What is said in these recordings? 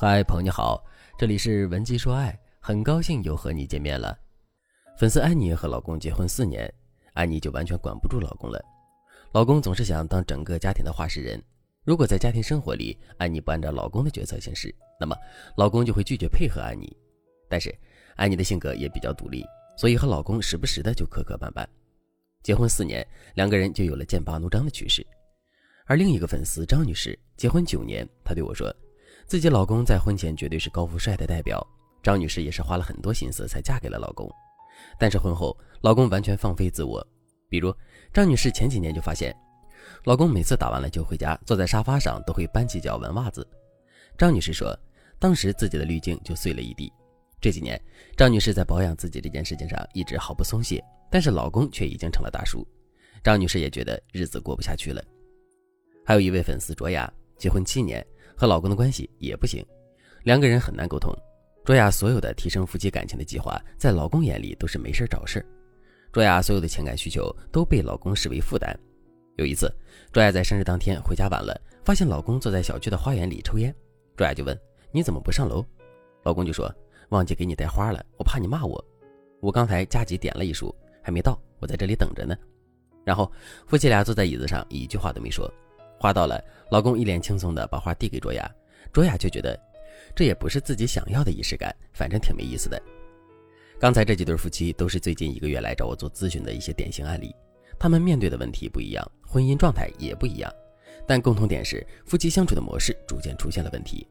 嗨，朋友你好，这里是文姬说爱，很高兴又和你见面了。粉丝安妮和老公结婚四年，安妮就完全管不住老公了。老公总是想当整个家庭的话事人，如果在家庭生活里，安妮不按照老公的决策行事，那么老公就会拒绝配合安妮。但是安妮的性格也比较独立，所以和老公时不时的就磕磕绊绊。结婚四年，两个人就有了剑拔弩张的趋势。而另一个粉丝张女士结婚九年，她对我说。自己老公在婚前绝对是高富帅的代表，张女士也是花了很多心思才嫁给了老公。但是婚后，老公完全放飞自我。比如，张女士前几年就发现，老公每次打完了球回家，坐在沙发上都会搬起脚闻袜子。张女士说，当时自己的滤镜就碎了一地。这几年，张女士在保养自己这件事情上一直毫不松懈，但是老公却已经成了大叔。张女士也觉得日子过不下去了。还有一位粉丝卓雅，结婚七年。和老公的关系也不行，两个人很难沟通。卓雅所有的提升夫妻感情的计划，在老公眼里都是没事找事卓雅所有的情感需求都被老公视为负担。有一次，卓雅在生日当天回家晚了，发现老公坐在小区的花园里抽烟。卓雅就问：“你怎么不上楼？”老公就说：“忘记给你带花了，我怕你骂我。我刚才加急点了一束，还没到，我在这里等着呢。”然后夫妻俩坐在椅子上，一句话都没说。花到了，老公一脸轻松的把花递给卓雅，卓雅却觉得这也不是自己想要的仪式感，反正挺没意思的。刚才这几对夫妻都是最近一个月来找我做咨询的一些典型案例，他们面对的问题不一样，婚姻状态也不一样，但共同点是夫妻相处的模式逐渐出现了问题。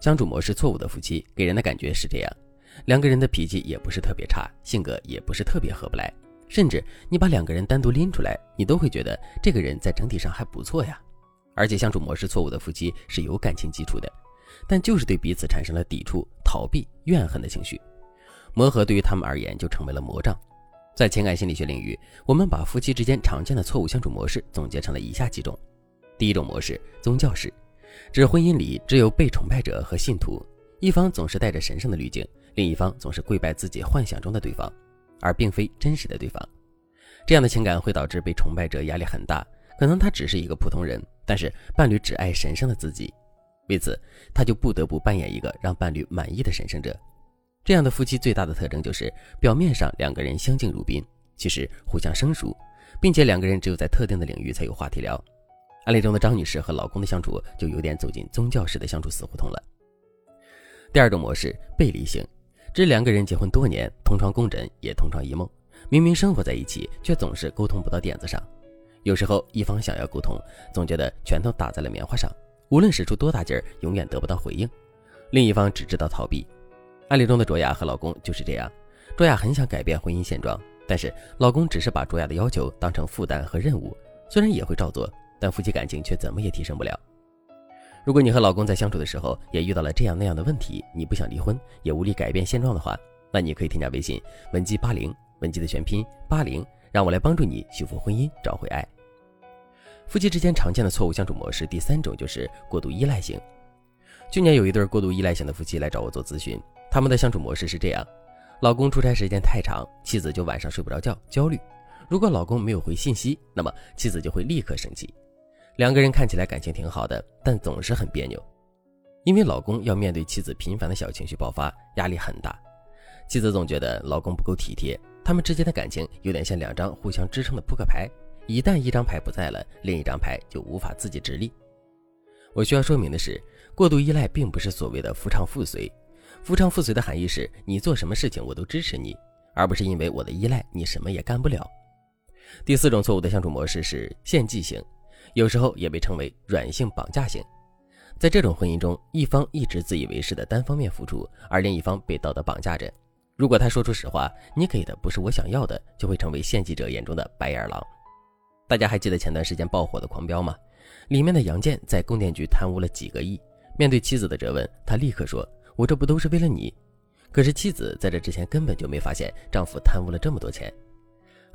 相处模式错误的夫妻给人的感觉是这样：两个人的脾气也不是特别差，性格也不是特别合不来。甚至你把两个人单独拎出来，你都会觉得这个人在整体上还不错呀。而且相处模式错误的夫妻是有感情基础的，但就是对彼此产生了抵触、逃避、怨恨的情绪，磨合对于他们而言就成为了魔障。在情感心理学领域，我们把夫妻之间常见的错误相处模式总结成了以下几种：第一种模式，宗教式，指婚姻里只有被崇拜者和信徒，一方总是带着神圣的滤镜，另一方总是跪拜自己幻想中的对方。而并非真实的对方，这样的情感会导致被崇拜者压力很大。可能他只是一个普通人，但是伴侣只爱神圣的自己，为此他就不得不扮演一个让伴侣满意的神圣者。这样的夫妻最大的特征就是表面上两个人相敬如宾，其实互相生疏，并且两个人只有在特定的领域才有话题聊。案例中的张女士和老公的相处就有点走进宗教式的相处死胡同了。第二种模式，背离型。这两个人结婚多年，同床共枕也同床异梦，明明生活在一起，却总是沟通不到点子上。有时候一方想要沟通，总觉得拳头打在了棉花上，无论使出多大劲儿，永远得不到回应。另一方只知道逃避。案例中的卓雅和老公就是这样。卓雅很想改变婚姻现状，但是老公只是把卓雅的要求当成负担和任务，虽然也会照做，但夫妻感情却怎么也提升不了。如果你和老公在相处的时候也遇到了这样那样的问题，你不想离婚，也无力改变现状的话，那你可以添加微信文姬八零，文姬的全拼八零，让我来帮助你修复婚姻，找回爱。夫妻之间常见的错误相处模式，第三种就是过度依赖型。去年有一对过度依赖型的夫妻来找我做咨询，他们的相处模式是这样：老公出差时间太长，妻子就晚上睡不着觉，焦虑；如果老公没有回信息，那么妻子就会立刻生气。两个人看起来感情挺好的，但总是很别扭，因为老公要面对妻子频繁的小情绪爆发，压力很大。妻子总觉得老公不够体贴，他们之间的感情有点像两张互相支撑的扑克牌，一旦一张牌不在了，另一张牌就无法自己直立。我需要说明的是，过度依赖并不是所谓的夫唱妇随，夫唱妇随的含义是你做什么事情我都支持你，而不是因为我的依赖你什么也干不了。第四种错误的相处模式是献祭型。有时候也被称为软性绑架型，在这种婚姻中，一方一直自以为是的单方面付出，而另一方被道德绑架着。如果他说出实话，你给的不是我想要的，就会成为献祭者眼中的白眼狼。大家还记得前段时间爆火的《狂飙》吗？里面的杨建在供电局贪污了几个亿，面对妻子的责问，他立刻说：“我这不都是为了你？”可是妻子在这之前根本就没发现丈夫贪污了这么多钱。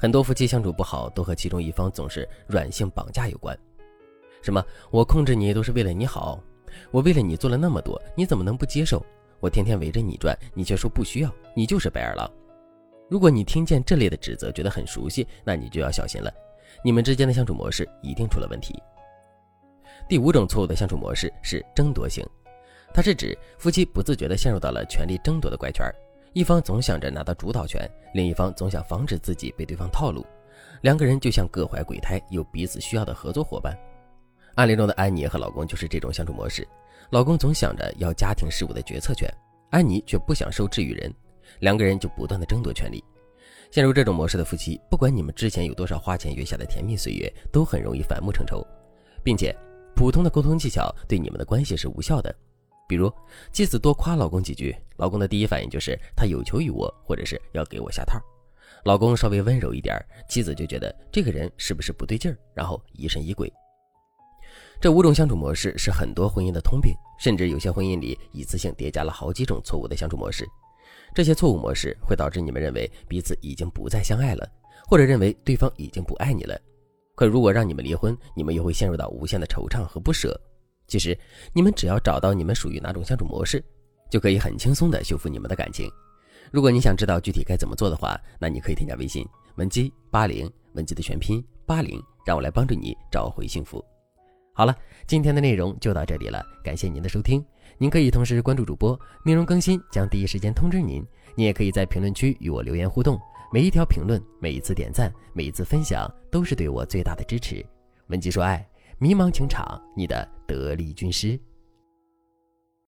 很多夫妻相处不好，都和其中一方总是软性绑架有关。什么？我控制你都是为了你好，我为了你做了那么多，你怎么能不接受？我天天围着你转，你却说不需要，你就是白眼狼。如果你听见这类的指责，觉得很熟悉，那你就要小心了，你们之间的相处模式一定出了问题。第五种错误的相处模式是争夺型，它是指夫妻不自觉地陷入到了权力争夺的怪圈，一方总想着拿到主导权，另一方总想防止自己被对方套路，两个人就像各怀鬼胎又彼此需要的合作伙伴。案例中的安妮和老公就是这种相处模式，老公总想着要家庭事务的决策权，安妮却不想受制于人，两个人就不断的争夺权力。陷入这种模式的夫妻，不管你们之前有多少花前月下的甜蜜岁月，都很容易反目成仇，并且普通的沟通技巧对你们的关系是无效的。比如，妻子多夸老公几句，老公的第一反应就是他有求于我，或者是要给我下套。老公稍微温柔一点，妻子就觉得这个人是不是不对劲儿，然后疑神疑鬼。这五种相处模式是很多婚姻的通病，甚至有些婚姻里一次性叠加了好几种错误的相处模式。这些错误模式会导致你们认为彼此已经不再相爱了，或者认为对方已经不爱你了。可如果让你们离婚，你们又会陷入到无限的惆怅和不舍。其实，你们只要找到你们属于哪种相处模式，就可以很轻松的修复你们的感情。如果你想知道具体该怎么做的话，那你可以添加微信文姬八零，文姬的全拼八零，让我来帮助你找回幸福。好了，今天的内容就到这里了，感谢您的收听。您可以同时关注主播，内容更新将第一时间通知您。您也可以在评论区与我留言互动，每一条评论、每一次点赞、每一次分享，都是对我最大的支持。文姬说爱，迷茫情场，你的得力军师。